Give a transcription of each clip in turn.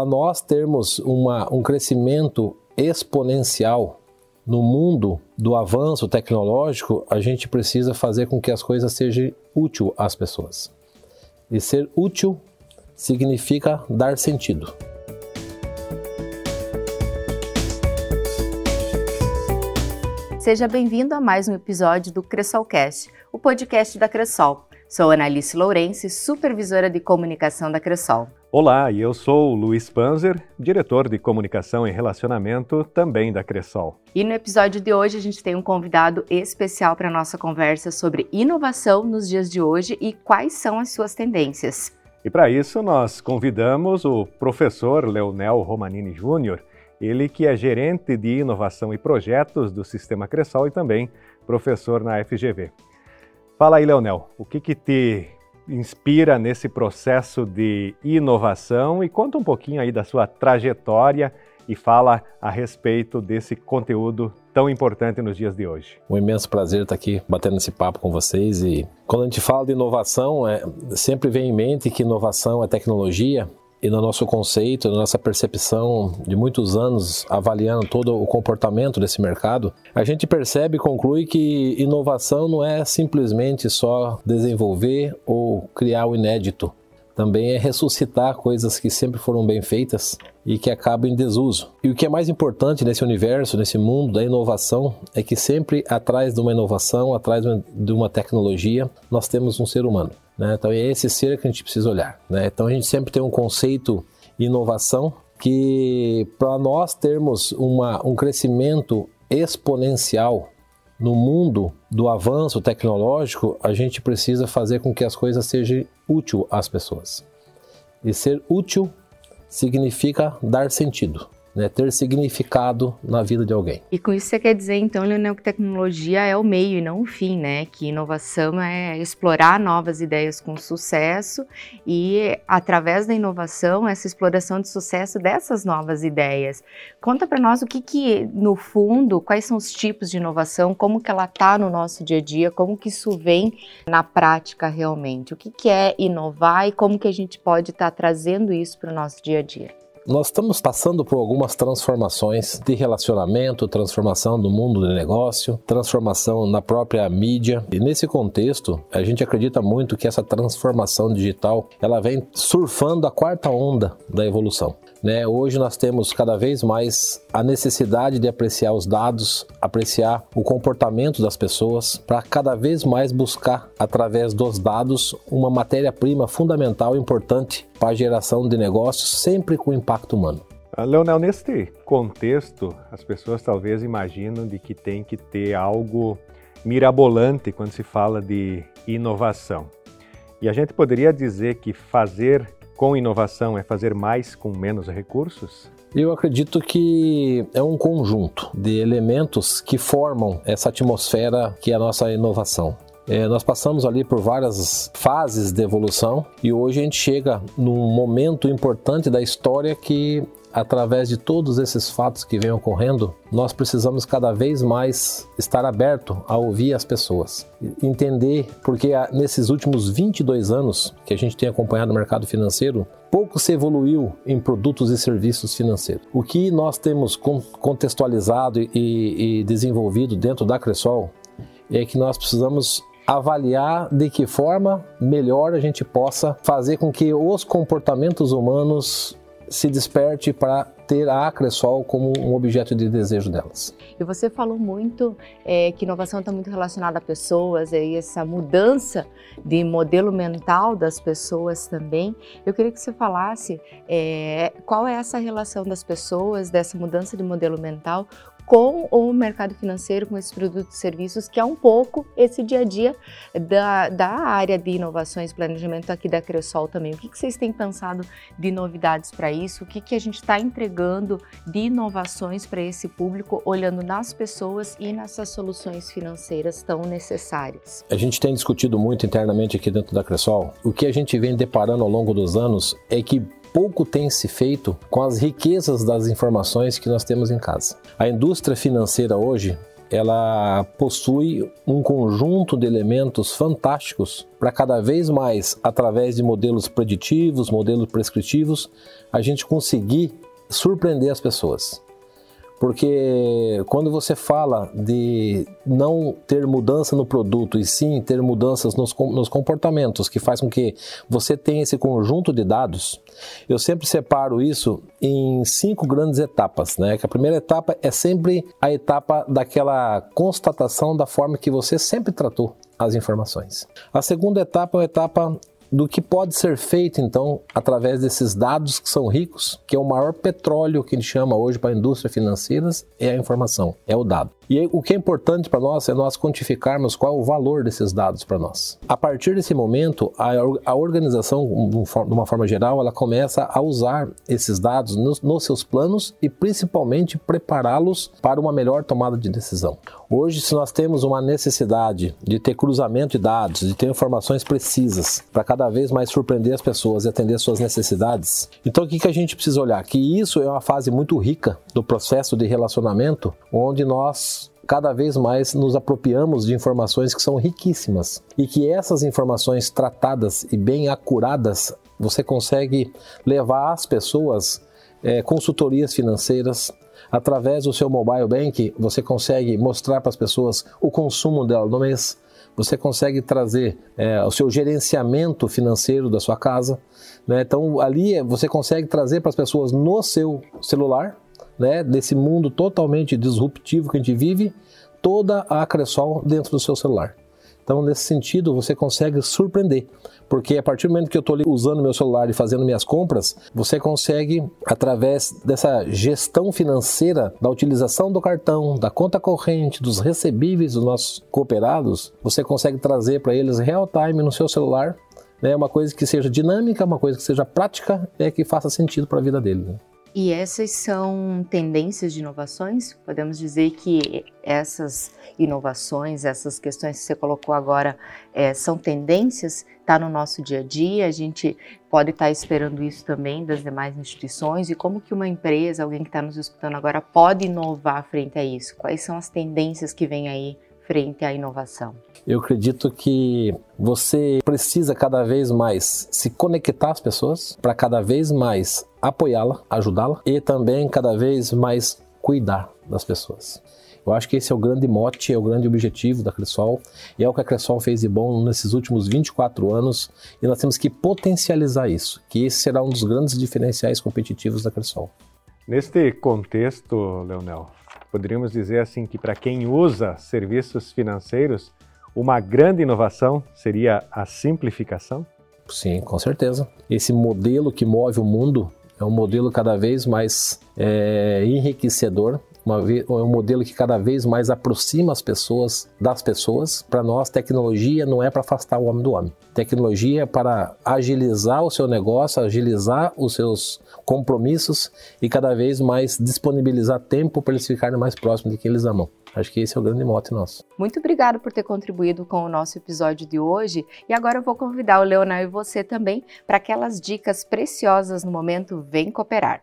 para nós termos uma, um crescimento exponencial no mundo do avanço tecnológico, a gente precisa fazer com que as coisas sejam úteis às pessoas. E ser útil significa dar sentido. Seja bem-vindo a mais um episódio do Cressolcast, o podcast da Cressol. Sou Analice Lourenço, supervisora de comunicação da Cressol. Olá, e eu sou o Luiz Panzer, diretor de comunicação e relacionamento também da Cressol. E no episódio de hoje a gente tem um convidado especial para a nossa conversa sobre inovação nos dias de hoje e quais são as suas tendências. E para isso nós convidamos o professor Leonel Romanini Júnior, ele que é gerente de inovação e projetos do Sistema Cressol e também professor na FGV. Fala aí, Leonel, o que, que te inspira nesse processo de inovação e conta um pouquinho aí da sua trajetória e fala a respeito desse conteúdo tão importante nos dias de hoje. Um imenso prazer estar aqui batendo esse papo com vocês e quando a gente fala de inovação, é, sempre vem em mente que inovação é tecnologia e no nosso conceito, na nossa percepção de muitos anos avaliando todo o comportamento desse mercado, a gente percebe e conclui que inovação não é simplesmente só desenvolver ou criar o inédito. Também é ressuscitar coisas que sempre foram bem feitas e que acabam em desuso. E o que é mais importante nesse universo, nesse mundo da inovação, é que sempre atrás de uma inovação, atrás de uma tecnologia, nós temos um ser humano. Né? Então é esse ser que a gente precisa olhar. Né? Então a gente sempre tem um conceito inovação que para nós termos uma, um crescimento exponencial no mundo do avanço tecnológico, a gente precisa fazer com que as coisas sejam úteis às pessoas. E ser útil significa dar sentido né, ter significado na vida de alguém. E com isso você quer dizer, então, Leonel, que tecnologia é o meio e não o fim, né? Que inovação é explorar novas ideias com sucesso e, através da inovação, essa exploração de sucesso dessas novas ideias. Conta para nós o que, que, no fundo, quais são os tipos de inovação, como que ela está no nosso dia a dia, como que isso vem na prática realmente. O que, que é inovar e como que a gente pode estar tá trazendo isso para o nosso dia a dia. Nós estamos passando por algumas transformações de relacionamento, transformação do mundo de negócio, transformação na própria mídia. E nesse contexto, a gente acredita muito que essa transformação digital, ela vem surfando a quarta onda da evolução. Né? Hoje nós temos cada vez mais a necessidade de apreciar os dados, apreciar o comportamento das pessoas, para cada vez mais buscar, através dos dados, uma matéria-prima fundamental e importante para a geração de negócios, sempre com impacto humano. Ah, Leonel, neste contexto, as pessoas talvez imaginam de que tem que ter algo mirabolante quando se fala de inovação. E a gente poderia dizer que fazer com inovação é fazer mais com menos recursos? Eu acredito que é um conjunto de elementos que formam essa atmosfera que é a nossa inovação. É, nós passamos ali por várias fases de evolução e hoje a gente chega num momento importante da história que através de todos esses fatos que vêm ocorrendo, nós precisamos cada vez mais estar aberto a ouvir as pessoas, entender porque nesses últimos 22 anos que a gente tem acompanhado o mercado financeiro, pouco se evoluiu em produtos e serviços financeiros. O que nós temos contextualizado e, desenvolvido dentro da Cressol é que nós precisamos avaliar de que forma melhor a gente possa fazer com que os comportamentos humanos se desperte para ter a Acresol como um objeto de desejo delas. E você falou muito é, que inovação está muito relacionada a pessoas e essa mudança de modelo mental das pessoas também. Eu queria que você falasse é, qual é essa relação das pessoas, dessa mudança de modelo mental com o mercado financeiro, com esses produtos e serviços, que é um pouco esse dia a dia da, da área de inovações e planejamento aqui da Cressol também. O que, que vocês têm pensado de novidades para isso? O que, que a gente está entregando de inovações para esse público, olhando nas pessoas e nessas soluções financeiras tão necessárias? A gente tem discutido muito internamente aqui dentro da Cressol. O que a gente vem deparando ao longo dos anos é que pouco tem se feito com as riquezas das informações que nós temos em casa. A indústria financeira hoje ela possui um conjunto de elementos fantásticos para cada vez mais, através de modelos preditivos, modelos prescritivos, a gente conseguir surpreender as pessoas. Porque quando você fala de não ter mudança no produto e sim ter mudanças nos, nos comportamentos, que faz com que você tenha esse conjunto de dados, eu sempre separo isso em cinco grandes etapas. Né? Que a primeira etapa é sempre a etapa daquela constatação da forma que você sempre tratou as informações. A segunda etapa é a etapa do que pode ser feito então através desses dados que são ricos, que é o maior petróleo que gente chama hoje para a indústria financeira, é a informação, é o dado. E o que é importante para nós é nós quantificarmos qual é o valor desses dados para nós. A partir desse momento, a, a organização, de uma forma geral, ela começa a usar esses dados nos, nos seus planos e principalmente prepará-los para uma melhor tomada de decisão. Hoje, se nós temos uma necessidade de ter cruzamento de dados, de ter informações precisas para cada vez mais surpreender as pessoas e atender suas necessidades, então o que, que a gente precisa olhar? Que isso é uma fase muito rica do processo de relacionamento, onde nós cada vez mais nos apropriamos de informações que são riquíssimas e que essas informações tratadas e bem acuradas você consegue levar às pessoas é, consultorias financeiras. Através do seu mobile bank, você consegue mostrar para as pessoas o consumo dela no mês, você consegue trazer é, o seu gerenciamento financeiro da sua casa. Né? Então, ali você consegue trazer para as pessoas no seu celular né, desse mundo totalmente disruptivo que a gente vive, toda a Cressol dentro do seu celular. Então, nesse sentido, você consegue surpreender, porque a partir do momento que eu estou usando meu celular e fazendo minhas compras, você consegue, através dessa gestão financeira, da utilização do cartão, da conta corrente, dos recebíveis dos nossos cooperados, você consegue trazer para eles real time no seu celular, né, uma coisa que seja dinâmica, uma coisa que seja prática, é que faça sentido para a vida dele. Né? E essas são tendências de inovações? Podemos dizer que essas inovações, essas questões que você colocou agora, é, são tendências? Está no nosso dia a dia? A gente pode estar tá esperando isso também das demais instituições? E como que uma empresa, alguém que está nos escutando agora, pode inovar frente a isso? Quais são as tendências que vêm aí frente à inovação? Eu acredito que você precisa cada vez mais se conectar às pessoas para cada vez mais apoiá-la, ajudá-la e também cada vez mais cuidar das pessoas. Eu acho que esse é o grande mote, é o grande objetivo da Cressol e é o que a Cressol fez de bom nesses últimos 24 anos e nós temos que potencializar isso, que esse será um dos grandes diferenciais competitivos da Cressol. Neste contexto, Leonel, Poderíamos dizer assim que para quem usa serviços financeiros, uma grande inovação seria a simplificação? Sim, com certeza. Esse modelo que move o mundo é um modelo cada vez mais é, enriquecedor uma, é um modelo que cada vez mais aproxima as pessoas das pessoas. Para nós, tecnologia não é para afastar o homem do homem. Tecnologia é para agilizar o seu negócio, agilizar os seus compromissos e cada vez mais disponibilizar tempo para eles ficarem mais próximos de quem eles amam. Acho que esse é o grande mote nosso. Muito obrigado por ter contribuído com o nosso episódio de hoje. E agora eu vou convidar o Leonel e você também para aquelas dicas preciosas no momento Vem Cooperar.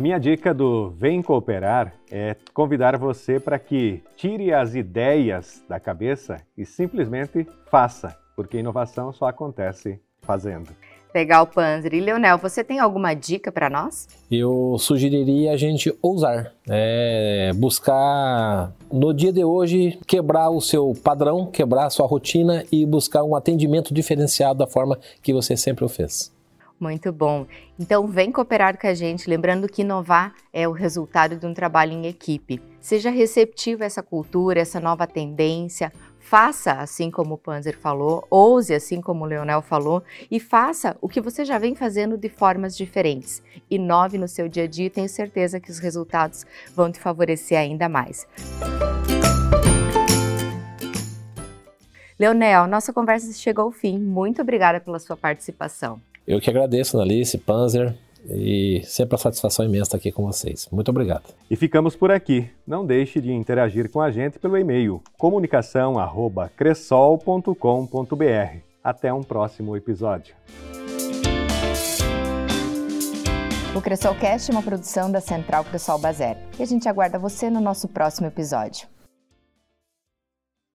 A minha dica do Vem Cooperar é convidar você para que tire as ideias da cabeça e simplesmente faça, porque inovação só acontece fazendo. Legal, Panzer. E Leonel, você tem alguma dica para nós? Eu sugeriria a gente ousar, é, buscar no dia de hoje quebrar o seu padrão, quebrar a sua rotina e buscar um atendimento diferenciado da forma que você sempre o fez. Muito bom. Então, vem cooperar com a gente, lembrando que inovar é o resultado de um trabalho em equipe. Seja receptivo a essa cultura, essa nova tendência, faça assim como o Panzer falou, ouse assim como o Leonel falou e faça o que você já vem fazendo de formas diferentes. Inove no seu dia a dia e tenho certeza que os resultados vão te favorecer ainda mais. Leonel, nossa conversa chegou ao fim. Muito obrigada pela sua participação. Eu que agradeço, Analice, Panzer, e sempre a satisfação imensa estar aqui com vocês. Muito obrigado. E ficamos por aqui. Não deixe de interagir com a gente pelo e-mail comunicação@cressol.com.br. Até um próximo episódio. O Cressolcast é uma produção da Central Cressol Bazer e a gente aguarda você no nosso próximo episódio.